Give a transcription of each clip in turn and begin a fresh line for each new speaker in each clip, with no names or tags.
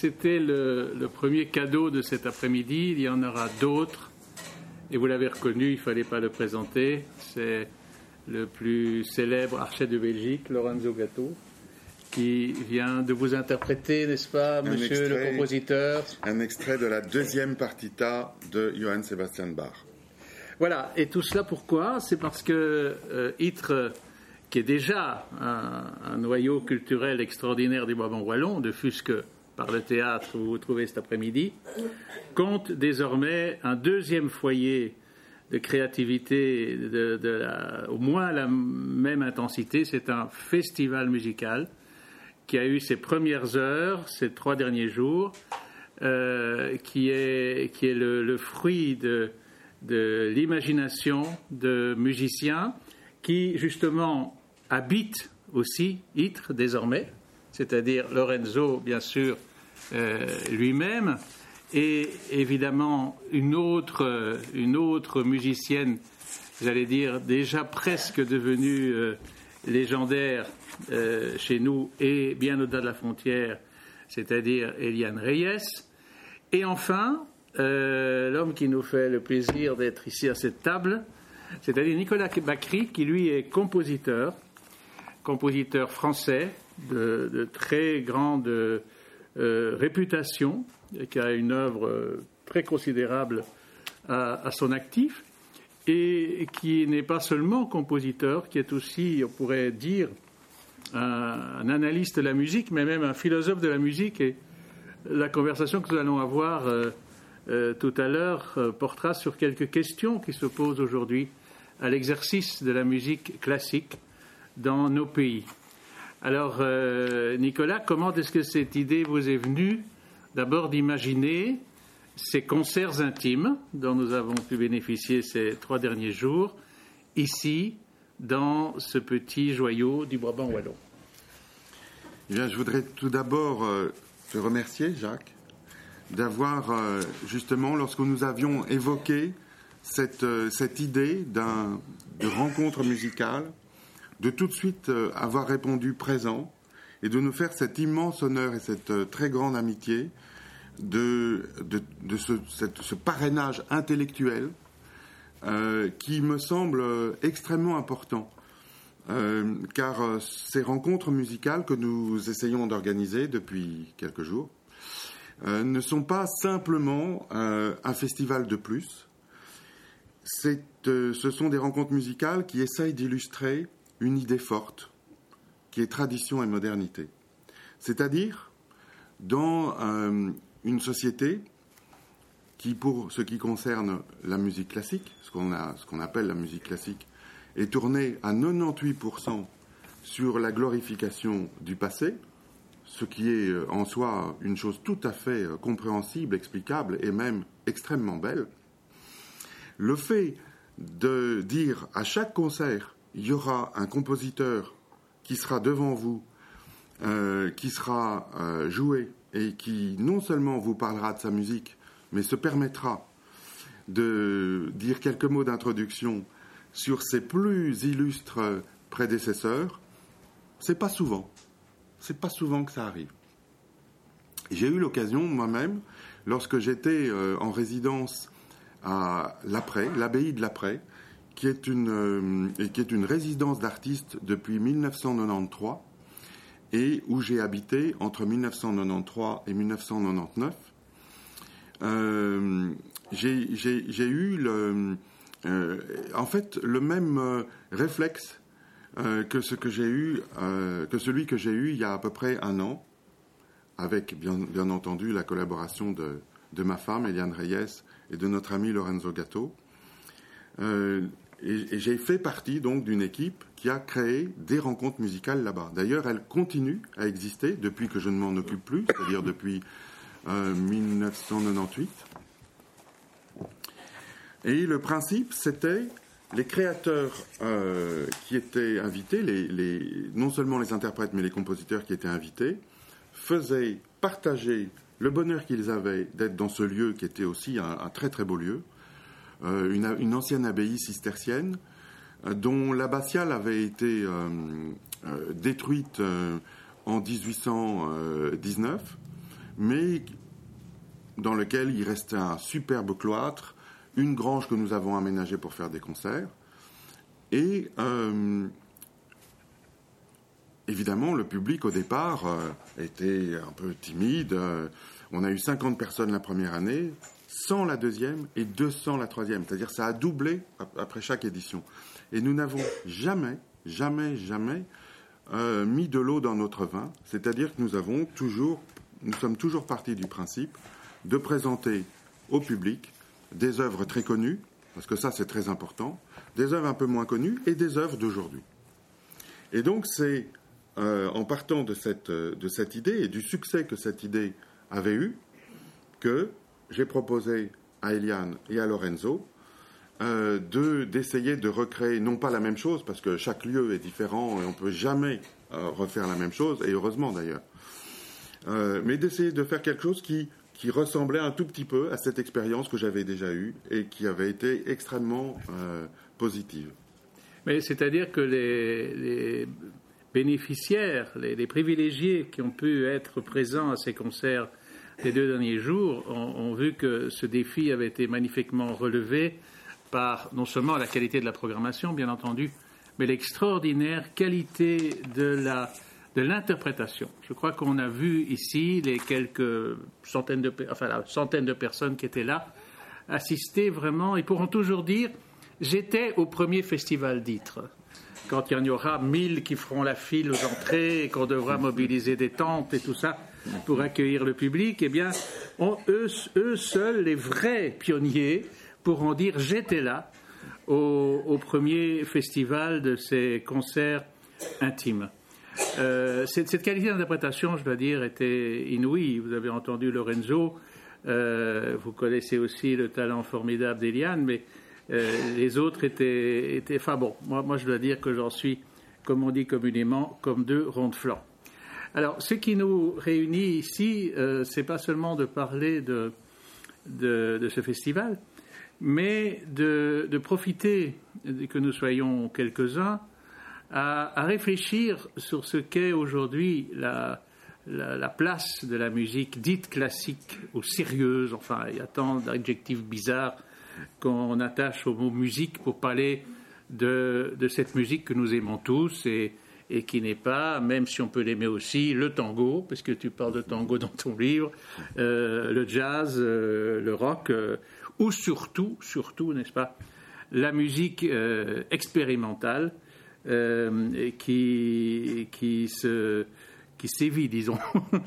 C'était, le, le premier cadeau de cet après-midi. Il y en aura d'autres. Et vous l'avez reconnu, il ne fallait pas le présenter. C'est le plus célèbre archet de Belgique, Lorenzo Gatto, qui vient de vous interpréter, n'est-ce pas, monsieur
extrait.
le compositeur?
Un extrait de la deuxième partita de Johann Sebastian Bach.
Voilà, et tout cela pourquoi? C'est parce que euh, Ytre, qui est déjà un, un noyau culturel extraordinaire du Brabant wallon, de fût-ce que par le théâtre où vous vous trouvez cet après-midi, compte désormais un deuxième foyer de créativité au moins la même intensité. C'est un festival musical qui a eu ses premières heures ces trois derniers jours, euh, qui est, qui est le, fruit de, de l'imagination de musiciens qui, justement, habitent aussi Ytre désormais, c'est-à-dire Lorenzo, bien sûr, lui-même, et évidemment une autre, euh, une autre musicienne, j'allais dire, déjà presque devenue euh, légendaire euh, chez nous et bien au-delà de la frontière, c'est-à-dire Eliane Reyes. Et enfin, euh, l'homme qui nous fait le plaisir d'être ici à cette table, c'est-à-dire Nicolas Bacry, qui lui est compositeur, compositeur français de, de très grande euh, réputation, et qui a une œuvre euh, très considérable à, son actif, et qui n'est pas seulement compositeur, qui est aussi, on pourrait dire, un, analyste de la musique, mais même un philosophe de la musique. Et la conversation que nous allons avoir euh, euh, tout à l'heure euh, portera sur quelques questions qui se posent aujourd'hui à l'exercice de la musique classique dans nos pays. Alors, euh, Nicolas, comment est-ce que cette idée vous est venue d'abord d'imaginer ces concerts intimes dont nous avons pu bénéficier ces trois derniers jours, ici, dans ce petit joyau du Brabant wallon?
Bien, je voudrais tout d'abord euh, te remercier, Jacques, d'avoir euh, justement, lorsque nous avions évoqué cette, cette idée de rencontre musicale, de tout de suite euh, avoir répondu présent et de nous faire cet immense honneur et cette euh, très grande amitié de, de, de ce, ce parrainage intellectuel euh, qui me semble euh, extrêmement important. Euh, car ces rencontres musicales que nous essayons d'organiser depuis quelques jours euh, ne sont pas simplement un festival de plus. Ce sont des rencontres musicales qui essayent d'illustrer une idée forte, qui est tradition et modernité. C'est-à-dire, dans euh, une société qui, pour ce qui concerne la musique classique, ce qu'on appelle la musique classique, est tournée à 98% sur la glorification du passé, ce qui est euh, en soi une chose tout à fait euh, compréhensible, explicable et même extrêmement belle. Le fait de dire à chaque concert, il y aura un compositeur qui sera devant vous, euh, qui sera euh, joué et qui non seulement vous parlera de sa musique, mais se permettra de dire quelques mots d'introduction sur ses plus illustres prédécesseurs, c'est pas souvent. C'est pas souvent que ça arrive. J'ai eu l'occasion moi-même, lorsque j'étais euh, en résidence à l'Après, l'abbaye de l'Après, qui est une euh, qui est une résidence d'artistes depuis 1993 et où j'ai habité entre 1993 et 1999. Euh, j'ai eu le, euh, en fait le même réflexe que ce que que celui que j'ai eu il y a à peu près un an, avec bien, bien entendu la collaboration de, de ma femme Eliane Reyes et de notre ami Lorenzo Gatto. Et j'ai fait partie donc d'une équipe qui a créé des rencontres musicales là-bas. D'ailleurs, elle continue à exister depuis que je ne m'en occupe plus, c'est-à-dire depuis euh, 1998. Et le principe, c'était les créateurs euh, qui étaient invités, non seulement les interprètes, mais les compositeurs qui étaient invités, faisaient partager le bonheur qu'ils avaient d'être dans ce lieu qui était aussi un, très très beau lieu, euh, une, une ancienne abbaye cistercienne, euh, dont l'abbatiale avait été euh, euh, détruite euh, en 1819 mais dans lequel il restait un superbe cloître, une grange que nous avons aménagée pour faire des concerts. Et euh, évidemment, le public au départ euh, était un peu timide. Euh, on a eu 50 personnes la première année, 100 la deuxième et 200 la troisième. C'est-à-dire ça a doublé après chaque édition. Et nous n'avons jamais, jamais, jamais mis de l'eau dans notre vin. C'est-à-dire que nous avons toujours, nous sommes toujours partis du principe de présenter au public des œuvres très connues, parce que ça c'est très important, des œuvres un peu moins connues et des œuvres d'aujourd'hui. Et donc c'est euh, en partant de cette, de cette idée et du succès que cette idée avait eu que j'ai proposé à Eliane et à Lorenzo euh, d'essayer de recréer non pas la même chose parce que chaque lieu est différent et on peut jamais euh, refaire la même chose et heureusement d'ailleurs mais d'essayer de faire quelque chose qui qui ressemblait un tout petit peu à cette expérience que j'avais déjà eue et qui avait été extrêmement euh, positive.
Mais c'est-à-dire que les, bénéficiaires, les, privilégiés qui ont pu être présents à ces concerts les deux derniers jours ont, vu que ce défi avait été magnifiquement relevé par non seulement la qualité de la programmation, bien entendu, mais l'extraordinaire qualité de la de l'interprétation. Je crois qu'on a vu ici les quelques centaines de, enfin, la centaine de personnes qui étaient là assister vraiment et pourront toujours dire j'étais au premier festival d'Itre. Quand il y en aura mille qui feront la file aux entrées et qu'on devra mobiliser des tentes et tout ça pour accueillir le public, eh bien, eux, seuls, les vrais pionniers, pourront dire j'étais là au premier festival de ces concerts intimes. Euh, cette, qualité d'interprétation, je dois dire, était inouïe. Vous avez entendu Lorenzo, euh, vous connaissez aussi le talent formidable d'Eliane, mais euh, les autres étaient, étaient, Enfin bon, moi, moi je dois dire que j'en suis, comme on dit communément, comme deux ronds de flanc. Alors, ce qui nous réunit ici, c'est pas seulement de parler de, ce festival, mais de, profiter que nous soyons quelques-uns à, réfléchir sur ce qu'est aujourd'hui la, la, place de la musique dite classique ou sérieuse. Enfin, il y a tant d'adjectifs bizarres qu'on attache au mot musique pour parler de, cette musique que nous aimons tous et qui n'est pas, même si on peut l'aimer aussi, le tango, parce que tu parles de tango dans ton livre, euh, le jazz, euh, le rock, euh, ou surtout, surtout, n'est-ce pas, la musique expérimentale qui, qui, se, qui sévit, disons,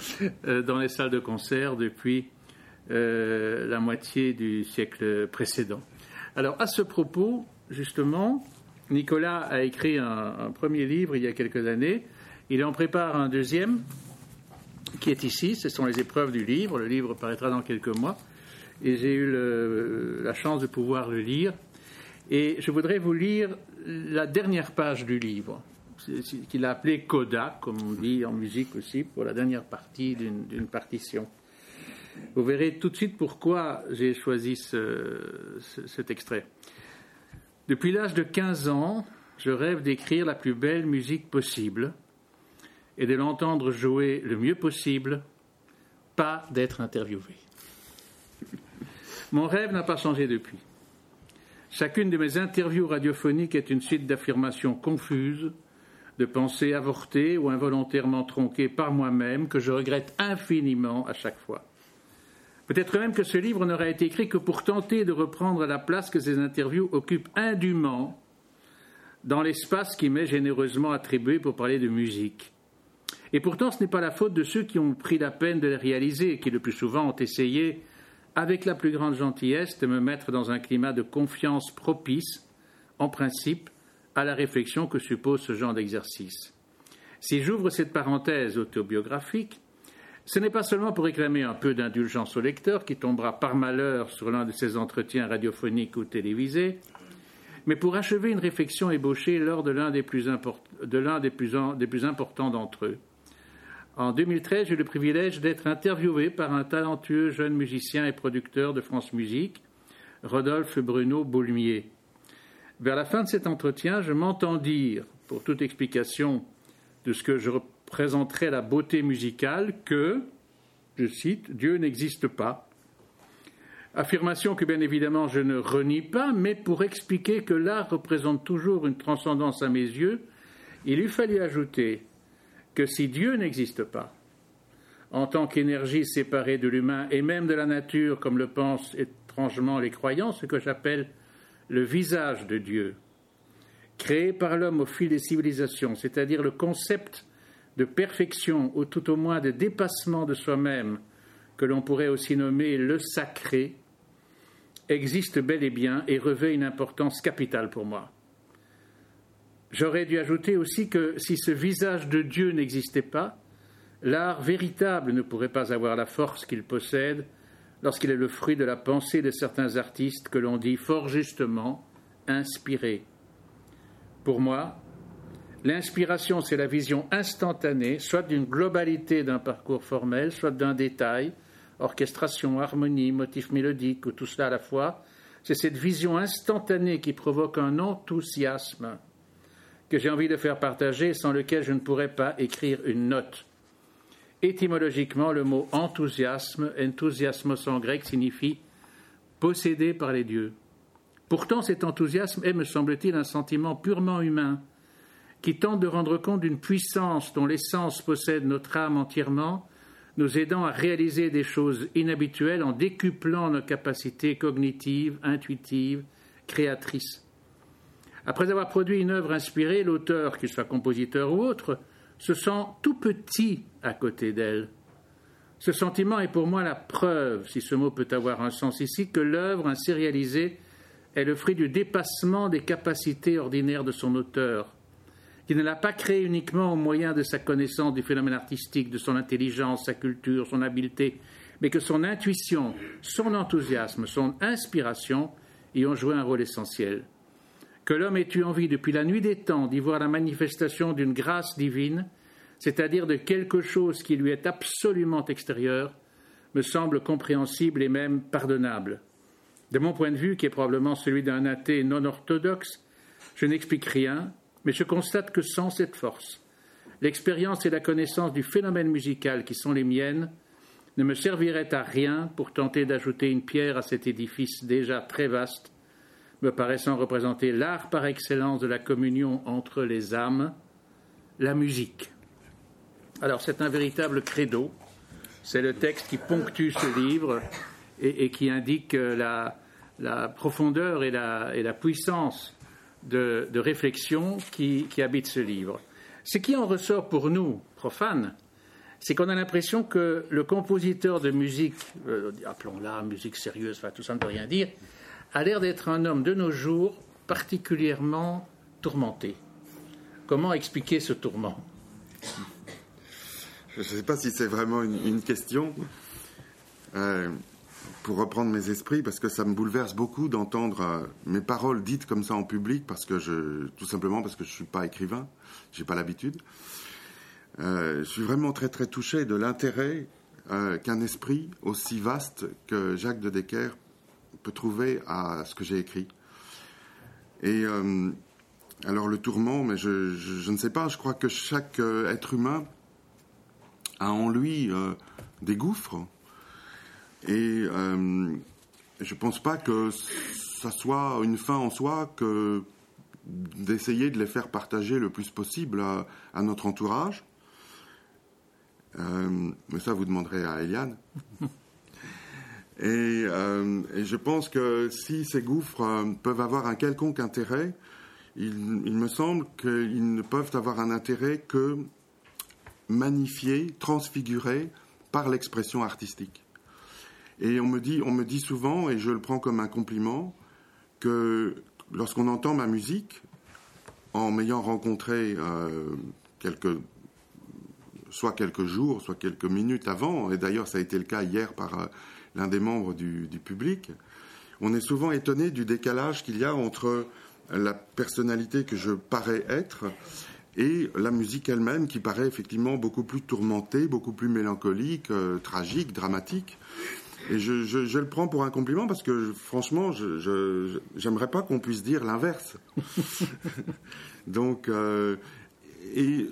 dans les salles de concert depuis la moitié du siècle précédent. Alors, à ce propos, justement, Nicolas a écrit un, premier livre il y a quelques années. Il en prépare un deuxième qui est ici. Ce sont les épreuves du livre. Le livre paraîtra dans quelques mois. Et j'ai eu la chance de pouvoir le lire. Et je voudrais vous lire la dernière page du livre, qu'il a appelé coda, comme on dit en musique aussi, pour la dernière partie d'une partition. Vous verrez tout de suite pourquoi j'ai choisi cet extrait. Depuis l'âge de 15 ans, je rêve d'écrire la plus belle musique possible et de l'entendre jouer le mieux possible, pas d'être interviewé. Mon rêve n'a pas changé depuis. Chacune de mes interviews radiophoniques est une suite d'affirmations confuses, de pensées avortées ou involontairement tronquées par moi-même que je regrette infiniment à chaque fois. Peut-être même que ce livre n'aura été écrit que pour tenter de reprendre la place que ces interviews occupent indûment dans l'espace qui m'est généreusement attribué pour parler de musique. Et pourtant, ce n'est pas la faute de ceux qui ont pris la peine de les réaliser, qui le plus souvent ont essayé avec la plus grande gentillesse, de me mettre dans un climat de confiance propice, en principe, à la réflexion que suppose ce genre d'exercice. Si j'ouvre cette parenthèse autobiographique, ce n'est pas seulement pour réclamer un peu d'indulgence au lecteur qui tombera par malheur sur l'un de ces entretiens radiophoniques ou télévisés, mais pour achever une réflexion ébauchée lors de l'un des plus, des plus importants d'entre eux, en 2013, j'ai eu le privilège d'être interviewé par un talentueux jeune musicien et producteur de France Musique, Rodolphe Bruno Boulmier. Vers la fin de cet entretien, je m'entends dire, pour toute explication de ce que je représenterais la beauté musicale, que, je cite, Dieu n'existe pas. Affirmation que bien évidemment je ne renie pas, mais pour expliquer que l'art représente toujours une transcendance à mes yeux, il eût fallu ajouter que si Dieu n'existe pas, en tant qu'énergie séparée de l'humain et même de la nature, comme le pensent étrangement les croyants, ce que j'appelle le visage de Dieu, créé par l'homme au fil des civilisations, c'est-à-dire le concept de perfection ou tout au moins de dépassement de soi-même, que l'on pourrait aussi nommer le sacré, existe bel et bien et revêt une importance capitale pour moi. J'aurais dû ajouter aussi que si ce visage de Dieu n'existait pas, l'art véritable ne pourrait pas avoir la force qu'il possède lorsqu'il est le fruit de la pensée de certains artistes que l'on dit fort justement inspirés. Pour moi, l'inspiration, c'est la vision instantanée, soit d'une globalité d'un parcours formel, soit d'un détail, orchestration, harmonie, motif mélodique, ou tout cela à la fois. C'est cette vision instantanée qui provoque un enthousiasme que j'ai envie de faire partager, sans lequel je ne pourrais pas écrire une note. Étymologiquement, le mot enthousiasme, enthousiasmos en grec, signifie possédé par les dieux. Pourtant, cet enthousiasme est, me semble-t-il, un sentiment purement humain, qui tente de rendre compte d'une puissance dont l'essence possède notre âme entièrement, nous aidant à réaliser des choses inhabituelles en décuplant nos capacités cognitives, intuitives, créatrices. Après avoir produit une œuvre inspirée, l'auteur, qu'il soit compositeur ou autre, se sent tout petit à côté d'elle. Ce sentiment est pour moi la preuve, si ce mot peut avoir un sens ici, que l'œuvre ainsi réalisée est le fruit du dépassement des capacités ordinaires de son auteur, qui ne l'a pas créée uniquement au moyen de sa connaissance du phénomène artistique, de son intelligence, sa culture, son habileté, mais que son intuition, son enthousiasme, son inspiration y ont joué un rôle essentiel que l'homme ait eu envie depuis la nuit des temps d'y voir la manifestation d'une grâce divine, c'est-à-dire de quelque chose qui lui est absolument extérieur, me semble compréhensible et même pardonnable. De mon point de vue, qui est probablement celui d'un athée non orthodoxe, je n'explique rien, mais je constate que sans cette force, l'expérience et la connaissance du phénomène musical qui sont les miennes ne me serviraient à rien pour tenter d'ajouter une pierre à cet édifice déjà très vaste me paraissant représenter l'art par excellence de la communion entre les âmes, la musique. Alors c'est un véritable credo, c'est le texte qui ponctue ce livre et, qui indique la, profondeur et la, puissance de, réflexion qui, habite ce livre. Ce qui en ressort pour nous, profanes, c'est qu'on a l'impression que le compositeur de musique, euh, appelons-la musique sérieuse, enfin tout ça ne veut rien dire, a l'air d'être un homme de nos jours particulièrement tourmenté. Comment expliquer ce tourment?
Je ne sais pas si c'est vraiment une, question. Euh, pour reprendre mes esprits, parce que ça me bouleverse beaucoup d'entendre euh, mes paroles dites comme ça en public, parce que je, tout simplement parce que je ne suis pas écrivain, j'ai pas l'habitude. Euh, je suis vraiment très très touché de l'intérêt qu'un esprit aussi vaste que Jacques de Decker peut trouver à ce que j'ai écrit. Et euh, alors le tourment, mais je, ne sais pas, je crois que chaque euh, être humain a en lui euh, des gouffres. Et je ne pense pas que ça soit une fin en soi que d'essayer de les faire partager le plus possible à, à notre entourage. mais ça, vous demanderez à Eliane. Euh, et, je pense que si ces gouffres euh, peuvent avoir un quelconque intérêt, il, me semble qu'ils ne peuvent avoir un intérêt que magnifié, transfiguré par l'expression artistique. Et on me, dit, souvent, et je le prends comme un compliment, que lorsqu'on entend ma musique, en m'ayant rencontré euh, quelques, soit quelques jours, soit quelques minutes avant, et d'ailleurs ça a été le cas hier par l'un des membres du, public, on est souvent étonné du décalage qu'il y a entre la personnalité que je parais être et la musique elle-même qui paraît effectivement beaucoup plus tourmentée, beaucoup plus mélancolique, euh, tragique, dramatique. Et je, le prends pour un compliment parce que franchement, je j'aimerais pas qu'on puisse dire l'inverse. Donc, euh, et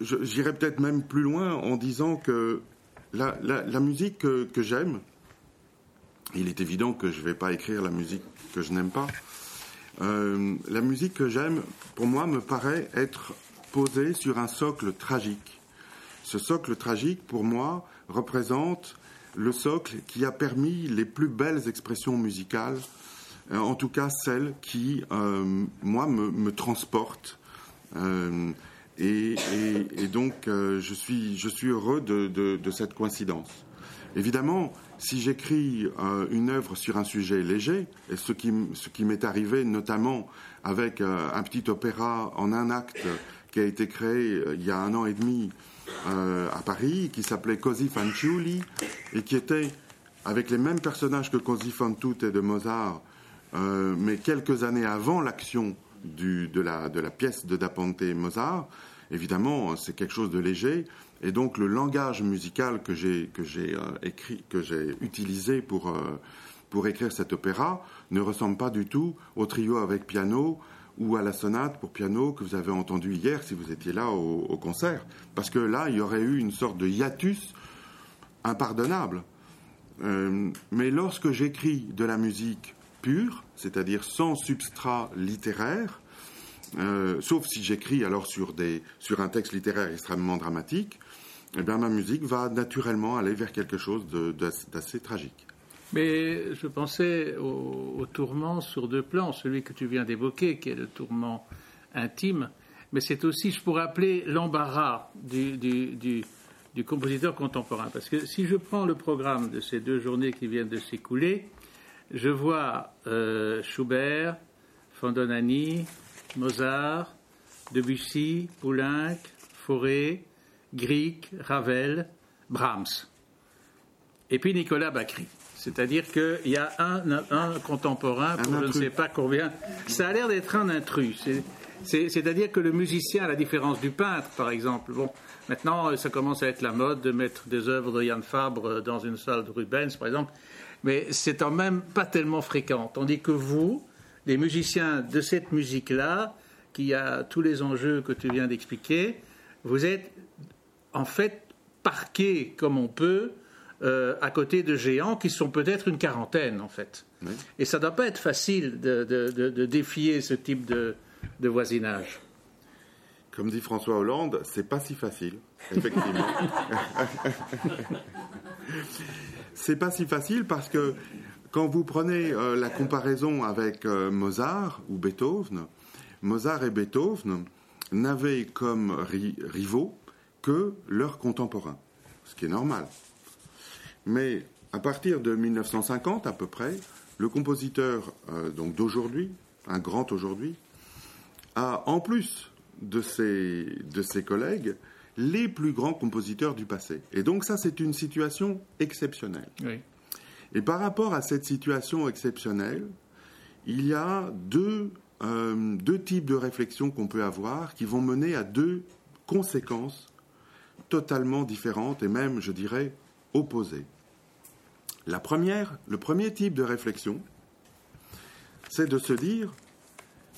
j'irais peut-être même plus loin en disant que la, la, musique que, que j'aime, il est évident que je ne vais pas écrire la musique que je n'aime pas. Euh, la musique que j'aime, pour moi, me paraît être posée sur un socle tragique. Ce socle tragique, pour moi, représente le socle qui a permis les plus belles expressions musicales, euh, en tout cas celles qui, euh, moi, me, transportent. Et, donc, je, suis, je suis heureux de, cette coïncidence. Évidemment, si j'écris euh, une œuvre sur un sujet léger, et ce qui, ce qui m'est arrivé notamment avec euh, un petit opéra en un acte qui a été créé euh, il y a un an et demi à Paris, qui s'appelait Così Fanciulli, et qui était avec les mêmes personnages que Così fan tutte de Mozart, mais quelques années avant l'action de la, pièce de Da Ponte Mozart. Évidemment, c'est quelque chose de léger, et donc le langage musical que j'ai euh, écrit, que j'ai utilisé pour euh, pour écrire cet opéra ne ressemble pas du tout au trio avec piano ou à la sonate pour piano que vous avez entendu hier si vous étiez là au, concert. Parce que là, il y aurait eu une sorte de hiatus impardonnable. Euh, mais lorsque j'écris de la musique pure, c'est-à-dire sans substrat littéraire, sauf si j'écris alors sur un texte littéraire extrêmement dramatique, eh bien, ma musique va naturellement aller vers quelque chose d'assez tragique.
Mais je pensais au, tourment sur deux plans, celui que tu viens d'évoquer, qui est le tourment intime, mais c'est aussi, je pourrais appeler l'embarras du, du, compositeur contemporain. Parce que si je prends le programme de ces deux journées qui viennent de s'écouler, je vois euh, Schubert, Fondonani, Mozart, Debussy, Poulenc, Fauré, Grieg, Ravel, Brahms. Et puis Nicolas Bacry. C'est-à-dire qu'il y a un, contemporain pour je ne sais pas combien. Ça a l'air d'être un intrus. C'est-à-dire que le musicien, à la différence du peintre, par exemple, bon, maintenant ça commence à être la mode de mettre des œuvres de Yann Fabre dans une salle de Rubens, par exemple, mais c'est quand même pas tellement fréquent. Tandis que vous, les musiciens de cette musique-là, qui a tous les enjeux que tu viens d'expliquer, vous êtes en fait parqué comme on peut euh, à côté de géants qui sont peut-être une quarantaine en fait. Et ça ne doit pas être facile de, défier ce type de, voisinage.
Comme dit François Hollande, c'est pas si facile, effectivement. c'est pas si facile parce que quand vous prenez euh, la comparaison avec euh, Mozart ou Beethoven, Mozart et Beethoven n'avaient comme rivaux que leurs contemporains, ce qui est normal. Mais à partir de 1950 à peu près, le compositeur euh, donc d'aujourd'hui, un grand aujourd'hui, a en plus de ses, de ses collègues les plus grands compositeurs du passé. Et donc ça, c'est une situation exceptionnelle. Et par rapport à cette situation exceptionnelle, il y a deux, euh, deux types de réflexions qu'on peut avoir qui vont mener à deux conséquences totalement différentes et même, je dirais, opposées. La première, le premier type de réflexion, c'est de se dire,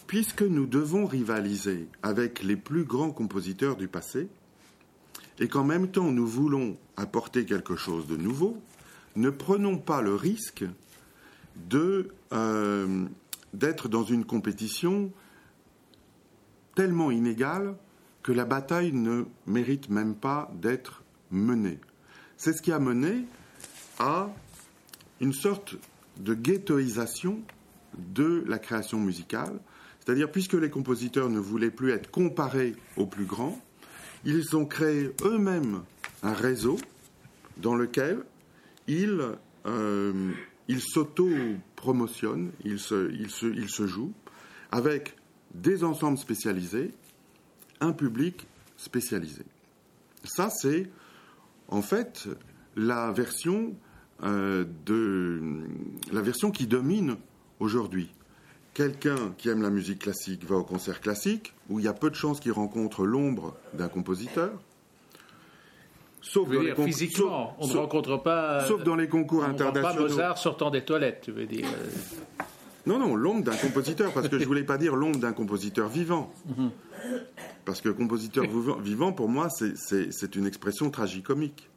puisque nous devons rivaliser avec les plus grands compositeurs du passé, et qu'en même temps nous voulons apporter quelque chose de nouveau, ne prenons pas le risque de, euh, d'être dans une compétition tellement inégale que la bataille ne mérite même pas d'être menée. C'est ce qui a mené à une sorte de ghettoisation de la création musicale, c'est-à-dire puisque les compositeurs ne voulaient plus être comparés aux plus grands, ils ont créé eux-mêmes un réseau dans lequel ils, euh, ils s'auto-promotionnent, ils se, ils, se, ils se jouent avec des ensembles spécialisés un public spécialisé. Ça, c'est en fait la version, euh, de, la version qui domine aujourd'hui. Quelqu'un qui aime la musique classique va au concert classique, où il y a peu de chances qu'il rencontre l'ombre d'un compositeur.
Sauf dans les physiquement, on ne rencontre pas.
Sauf dans les concours
on
internationaux.
Pas Mozart sortant des toilettes, tu veux dire.
Non, non, l'ombre d'un compositeur, parce que je voulais pas dire l'ombre d'un compositeur vivant. Parce que compositeur vivant, pour moi, c'est une expression tragicomique.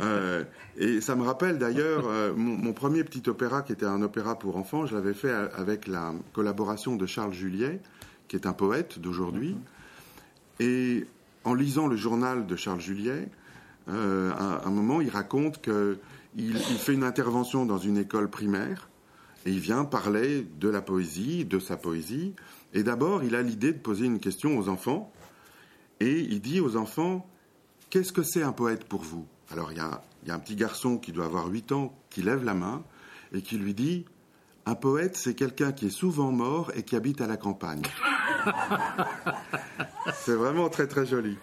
Euh, et ça me rappelle d'ailleurs euh, mon, premier petit opéra qui était un opéra pour enfants, je l'avais fait avec la collaboration de Charles Juliet, qui est un poète d'aujourd'hui. Et en lisant le journal de Charles Juliet, euh, à un moment, il raconte qu'il il fait une intervention dans une école primaire et il vient parler de la poésie, de sa poésie. Et d'abord, il a l'idée de poser une question aux enfants. Et il dit aux enfants, qu'est-ce que c'est un poète pour vous? Alors il y, a, un petit garçon qui doit avoir 8 ans qui lève la main et qui lui dit, un poète, c'est quelqu'un qui est souvent mort et qui habite à la campagne. c'est vraiment très très joli.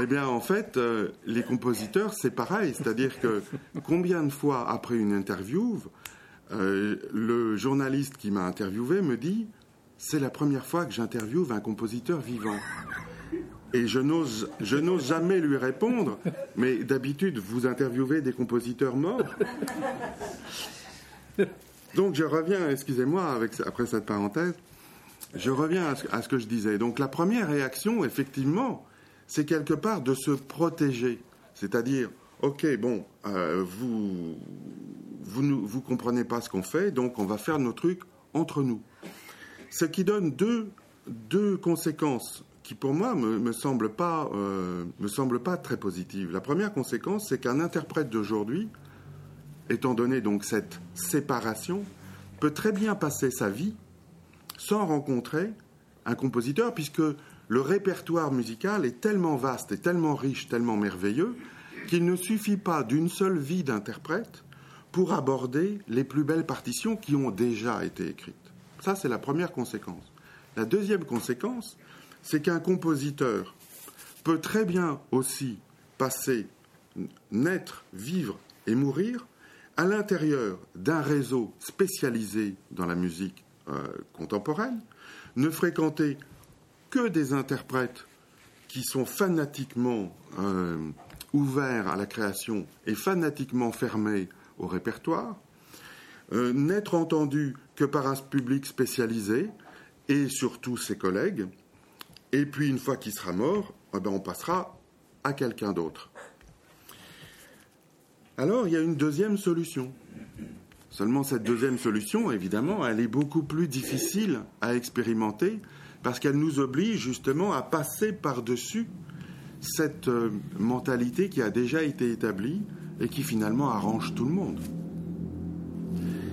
Eh bien, en fait, euh, les compositeurs, c'est pareil. C'est-à-dire que combien de fois après une interview, euh, le journaliste qui m'a interviewé me dit c'est la première fois que j'interviewe un compositeur vivant. Et je n'ose, je n'ose jamais lui répondre, mais d'habitude, vous interviewez des compositeurs morts. Donc je reviens, excusez-moi, après cette parenthèse, je reviens à ce, que je disais. Donc la première réaction, effectivement, c'est quelque part de se protéger. C'est-à-dire, ok, bon, euh, vous, vous ne comprenez pas ce qu'on fait, donc on va faire nos trucs entre nous. Ce qui donne deux, conséquences qui, pour moi, me, me semblent pas, euh, pas très positives. La première conséquence, c'est qu'un interprète d'aujourd'hui, étant donné donc cette séparation, peut très bien passer sa vie sans rencontrer un compositeur, puisque le répertoire musical est tellement vaste et tellement riche, tellement merveilleux, qu'il ne suffit pas d'une seule vie d'interprète pour aborder les plus belles partitions qui ont déjà été écrites. Ça, c'est la première conséquence. La deuxième conséquence, c'est qu'un compositeur peut très bien aussi passer, naître, vivre et mourir à l'intérieur d'un réseau spécialisé dans la musique euh, contemporaine, ne fréquenter que des interprètes qui sont fanatiquement euh, ouverts à la création et fanatiquement fermés au répertoire, euh, n'être entendu que par un public spécialisé et surtout ses collègues, et puis une fois qu'il sera mort, eh ben, on passera à quelqu'un d'autre. Alors il y a une deuxième solution. Seulement cette deuxième solution, évidemment, elle est beaucoup plus difficile à expérimenter parce qu'elle nous oblige justement à passer par-dessus cette euh, mentalité qui a déjà été établie et qui finalement arrange tout le monde.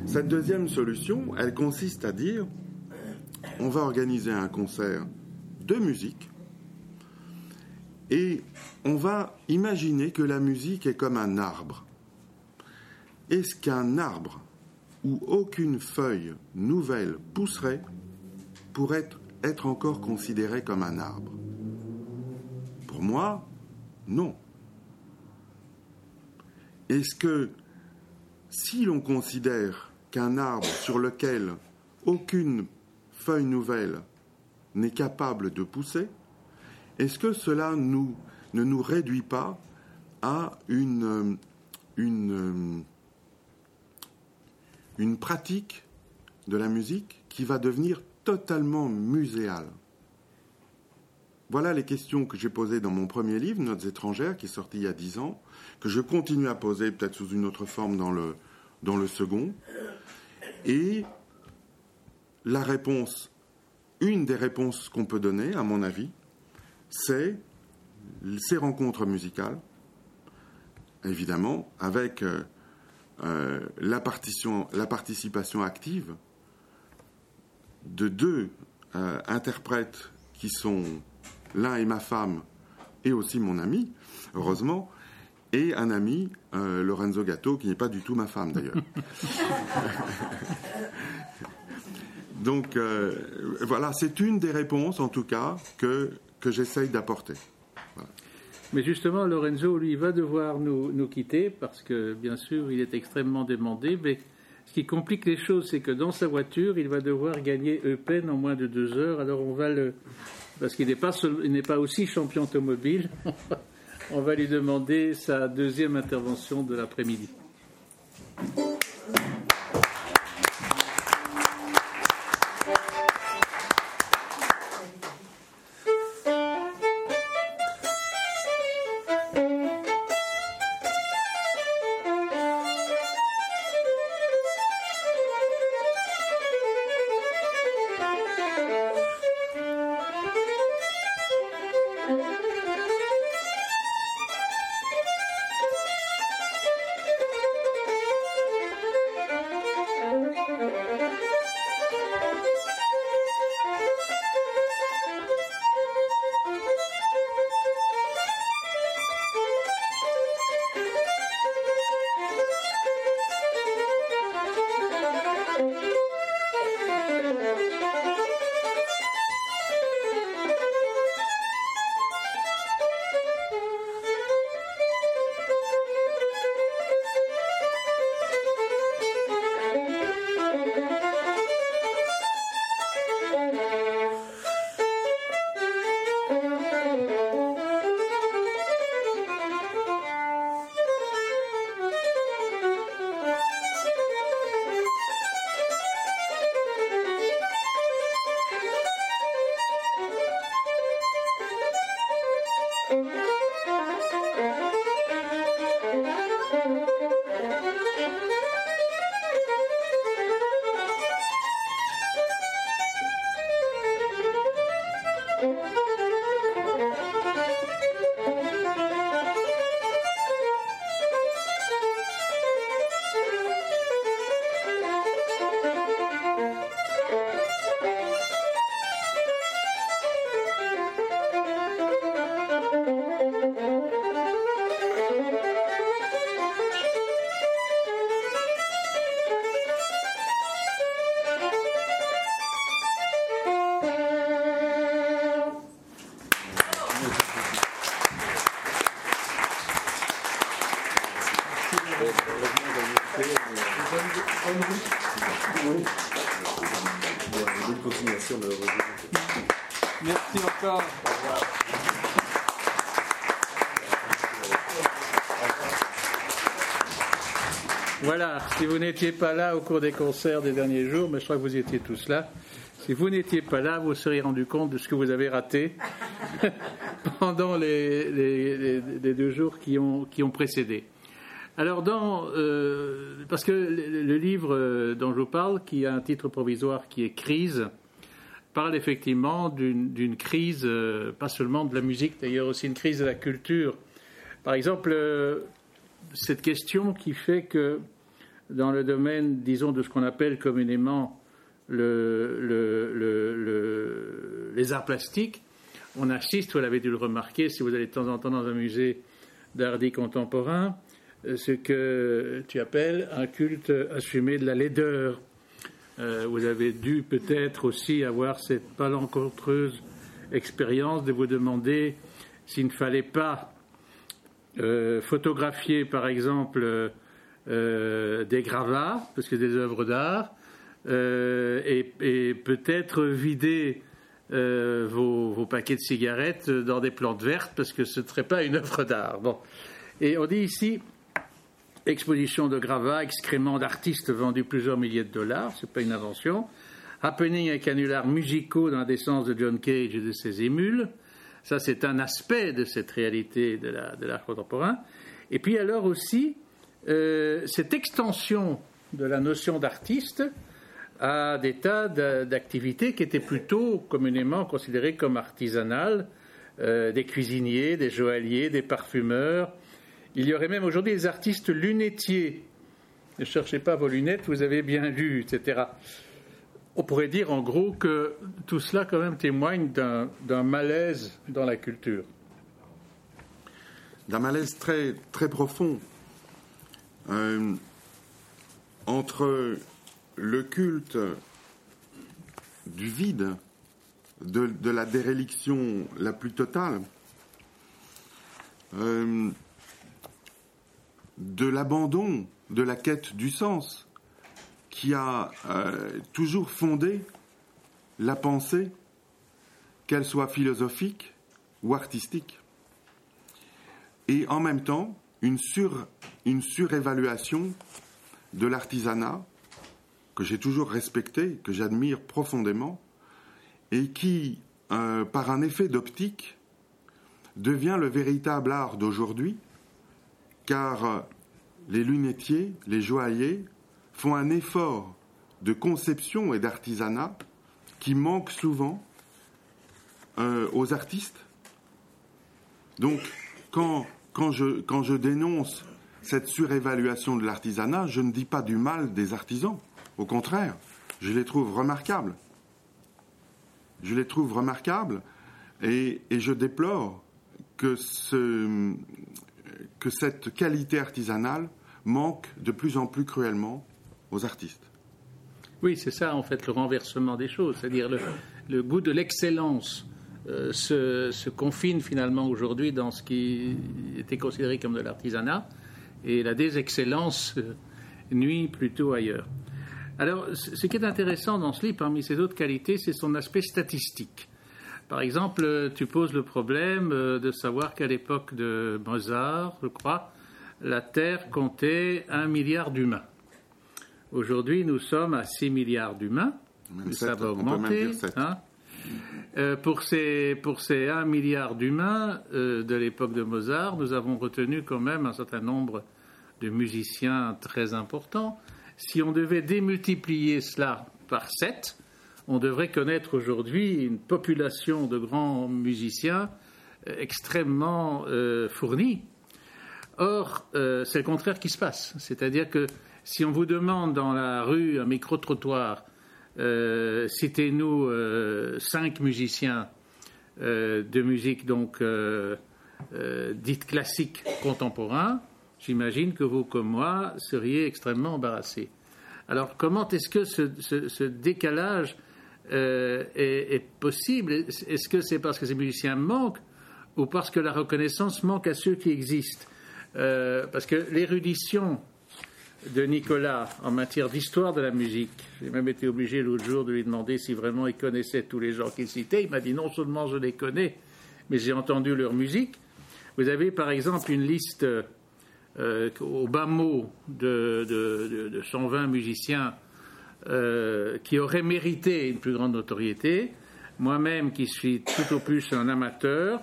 Cette deuxième solution, elle consiste à dire, on va organiser un concert de musique et on va imaginer que la musique est comme un arbre. Est-ce qu'un arbre où aucune feuille nouvelle pousserait pourrait être encore considéré comme un arbre? Pour moi, non. Est-ce que si l'on considère qu'un arbre sur lequel aucune feuille nouvelle n'est capable de pousser, est-ce que cela ne nous réduit pas à une, une, une pratique de la musique qui va devenir totalement muséale? Voilà les questions que j'ai posées dans mon premier livre, Notes étrangères, qui est sorti il y a dix ans, que je continue à poser peut-être sous une autre forme dans le, second. Et la réponse, une des réponses qu'on peut donner, à mon avis, c'est ces rencontres musicales, évidemment, avec euh, euh, la, la, participation active de deux euh, interprètes qui sont L'un est ma femme et aussi mon ami, heureusement, et un ami, euh, Lorenzo Gatto, qui n'est pas du tout ma femme d'ailleurs. Donc euh, voilà, c'est une des réponses en tout cas que, que j'essaye d'apporter.
Mais justement, Lorenzo, lui, va devoir nous, nous, quitter parce que, bien sûr, il est extrêmement demandé. Mais ce qui complique les choses, c'est que dans sa voiture, il va devoir gagner Eupen en moins de deux heures. Alors on va le, parce qu'il n'est pas, pas aussi champion automobile. On va lui demander sa deuxième intervention de l'après-midi. Si vous n'étiez pas là au cours des concerts des derniers jours, mais je crois que vous étiez tous là, si vous n'étiez pas là, vous seriez rendu compte de ce que vous avez raté pendant les, deux jours qui ont, précédé. Alors, dans, euh, parce que le, livre euh, dont je vous parle, qui a un titre provisoire qui est Crise, parle effectivement d'une crise, euh, pas seulement de la musique, d'ailleurs aussi une crise de la culture. Par exemple, cette question qui fait que dans le domaine, disons, de ce qu'on appelle communément le, les arts plastiques, on assiste, vous l'avez dû le remarquer, si vous allez de temps en temps dans un musée d'art dit contemporain, euh, ce que tu appelles un culte assumé de la laideur. Euh, vous avez dû peut-être aussi avoir cette palencontreuse expérience de vous demander s'il ne fallait pas euh, photographier, par exemple, des gravats, parce que des œuvres d'art, et, et peut-être vider vos, vos, paquets de cigarettes dans des plantes vertes, parce que ce ne serait pas une œuvre d'art. Bon. Et on dit ici, exposition de gravats, excréments d'artistes vendus plusieurs milliers de dollars, c'est pas une invention, happening avec canulars musicaux dans la descente de John Cage et de ses émules, ça c'est un aspect de cette réalité de l'art contemporain, et puis alors aussi euh, cette extension de la notion d'artiste à des tas d'activités qui étaient plutôt communément considérées comme artisanales, euh, des cuisiniers, des joailliers, des parfumeurs, il y aurait même aujourd'hui des artistes lunetiers. Ne cherchez pas vos lunettes, vous avez bien lu, etc. On pourrait dire en gros que tout cela quand même témoigne d'un malaise dans la culture.
D'un malaise très, très profond euh, entre le culte du vide, de, la déréliction la plus totale, euh, de l'abandon de la quête du sens qui a euh, toujours fondé la pensée, qu'elle soit philosophique ou artistique. Et en même temps, une, une surévaluation de l'artisanat que j'ai toujours respecté, que j'admire profondément, et qui, euh, par un effet d'optique, devient le véritable art d'aujourd'hui, car euh, les lunetiers, les joailliers font un effort de conception et d'artisanat qui manque souvent euh, aux artistes. Donc, quand, quand, je, quand je dénonce cette surévaluation de l'artisanat, je ne dis pas du mal des artisans. Au contraire, je les trouve remarquables. Je les trouve remarquables et, et je déplore que ce, que cette qualité artisanale manque de plus en plus cruellement aux artistes.
Oui, c'est ça en fait le renversement des choses, c'est-à-dire le, goût de l'excellence euh, se, confine finalement aujourd'hui dans ce qui était considéré comme de l'artisanat et la désexcellence euh, nuit plutôt ailleurs. Alors, ce qui est intéressant dans ce livre, parmi ses autres qualités, c'est son aspect statistique. Par exemple, tu poses le problème euh, de savoir qu'à l'époque de Mozart, je crois, la Terre comptait un milliard d'humains. Aujourd'hui, nous sommes à 6 milliards d'humains. Ça va augmenter. Hein. Euh, pour, ces, pour ces 1 milliard d'humains euh, de l'époque de Mozart, nous avons retenu quand même un certain nombre de musiciens très importants. Si on devait démultiplier cela par 7, on devrait connaître aujourd'hui une population de grands musiciens euh, extrêmement euh, fournis. Or, c'est le contraire qui se passe. C'est-à-dire que si on vous demande dans la rue, un micro-trottoir, citez-nous cinq musiciens de musique donc dite classique contemporain, j'imagine que vous, comme moi, seriez extrêmement embarrassés. Alors, comment est-ce que ce décalage euh, est, possible? Est-ce que c'est parce que ces musiciens manquent ou parce que la reconnaissance manque à ceux qui existent? Euh, Parce que l'érudition de Nicolas en matière d'histoire de la musique. J'ai même été obligé l'autre jour de lui demander si vraiment il connaissait tous les gens qu'il citait. Il m'a dit non seulement je les connais, mais j'ai entendu leur musique. Vous avez par exemple une liste euh, au bas mot de, de, 120 musiciens euh, qui auraient mérité une plus grande notoriété. Moi-même, qui suis tout au plus un amateur,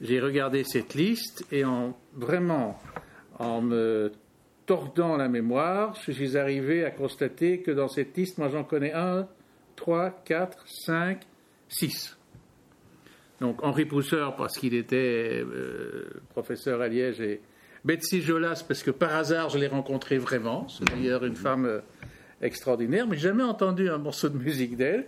j'ai regardé cette liste et en vraiment en me tordant la mémoire, je suis arrivé à constater que dans cette liste, moi j'en connais un, trois, quatre, cinq, six. Donc Henri Pousseur parce qu'il était euh, professeur à Liège et Betsy Jolas parce que par hasard je l'ai rencontrée vraiment. C'est d'ailleurs une femme euh, extraordinaire, mais jamais entendu un morceau de musique d'elle.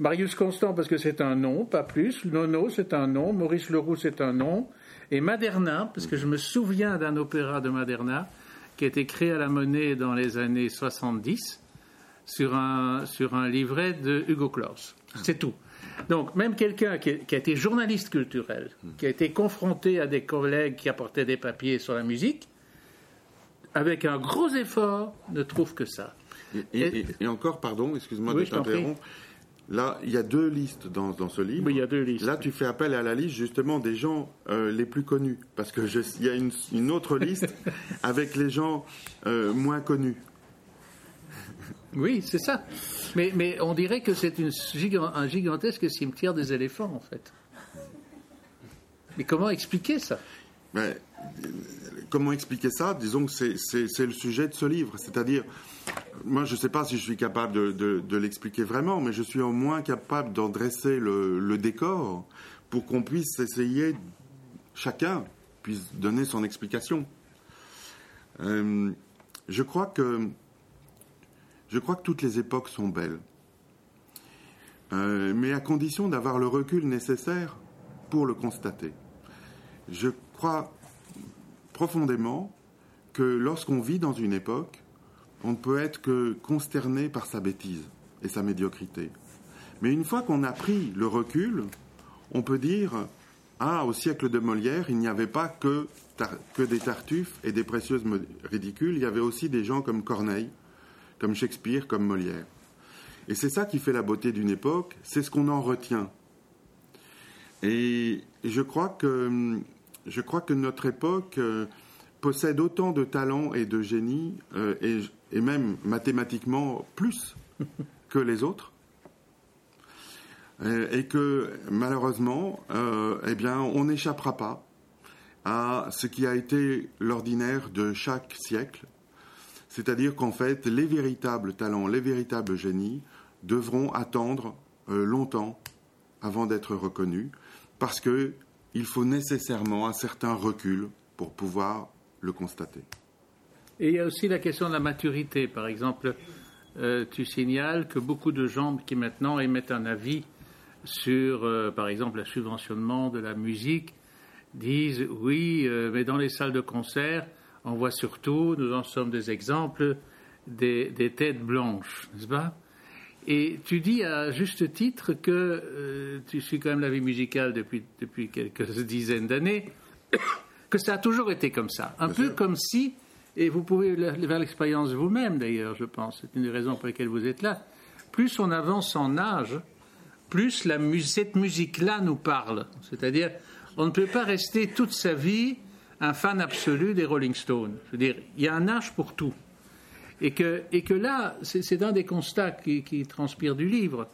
Marius Constant parce que c'est un nom, pas plus. Nono c'est un nom. Maurice Leroux c'est un nom. Et Maderna parce que je me souviens d'un opéra de Maderna qui a été créé à la monnaie dans les années 70 sur un, sur un livret de Hugo Claus. C'est tout. Donc, même quelqu'un qui, a été journaliste culturel, qui a été confronté à des collègues qui apportaient des papiers sur la musique, avec un gros effort, ne trouve que ça.
Et, encore, pardon, excuse-moi de t'interrompre. Là, il y a deux listes dans, dans, ce livre.
Oui, il y a deux listes.
Là, tu fais appel à la liste justement des gens euh, les plus connus, parce que il y a une, une autre liste avec les gens euh, moins connus.
Oui, c'est ça. Mais, mais, on dirait que c'est un gigantesque cimetière des éléphants, en fait. Mais comment expliquer ça?
Ben, Comment expliquer ça Disons que c'est le sujet de ce livre. C'est-à-dire, moi, je ne sais pas si je suis capable de, l'expliquer vraiment, mais je suis au moins capable d'en dresser le, décor pour qu'on puisse essayer, chacun puisse donner son explication. Euh, je crois que je crois que toutes les époques sont belles, euh, mais à condition d'avoir le recul nécessaire pour le constater. Je crois profondément que lorsqu'on vit dans une époque, on ne peut être que consterné par sa bêtise et sa médiocrité. Mais une fois qu'on a pris le recul, on peut dire Ah, au siècle de Molière, il n'y avait pas que, que des tartuffes et des précieuses ridicules, il y avait aussi des gens comme Corneille, comme Shakespeare, comme Molière. Et c'est ça qui fait la beauté d'une époque, c'est ce qu'on en retient. Et je crois que, je crois que notre époque euh, possède autant de talent et de génie, euh, et, même mathématiquement plus que les autres. Euh, et que malheureusement, eh bien, on n'échappera pas à ce qui a été l'ordinaire de chaque siècle, c'est-à-dire qu'en fait, les véritables talents, les véritables génies devront attendre euh, longtemps avant d'être reconnus, parce qu'il faut nécessairement un certain recul pour pouvoir le constater.
Et il y a aussi la question de la maturité. Par exemple, euh, tu signales que beaucoup de gens qui maintenant émettent un avis sur, euh, par exemple, le subventionnement de la musique disent oui, mais dans les salles de concert, on voit surtout, nous en sommes des exemples, des, têtes blanches, n'est-ce pas? Et tu dis à juste titre que euh, tu suis quand même la vie musicale depuis, depuis quelques dizaines d'années, que ça a toujours été comme ça. Un peu comme si, et vous pouvez faire l'expérience vous-même d'ailleurs, je pense, c'est une des raisons pour lesquelles vous êtes là, plus on avance en âge, plus la, cette musique-là nous parle. C'est-à-dire, on ne peut pas rester toute sa vie un fan absolu des Rolling Stones. Je veux dire, il y a un âge pour tout. Et que, et que là, c'est un des constats qui, qui, transpire du livre,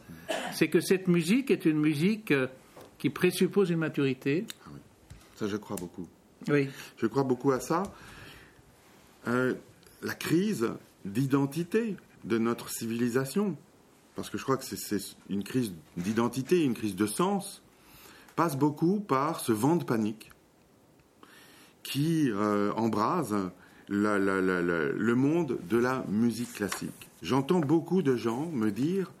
c'est que cette musique est une musique euh, qui présuppose une maturité.
Ah oui. Ça, je crois beaucoup.
Oui.
Je crois beaucoup à ça. Euh, la crise d'identité de notre civilisation, parce que je crois que c'est une crise d'identité, une crise de sens, passe beaucoup par ce vent de panique qui euh, embrase le monde de la musique classique. J'entends beaucoup de gens me dire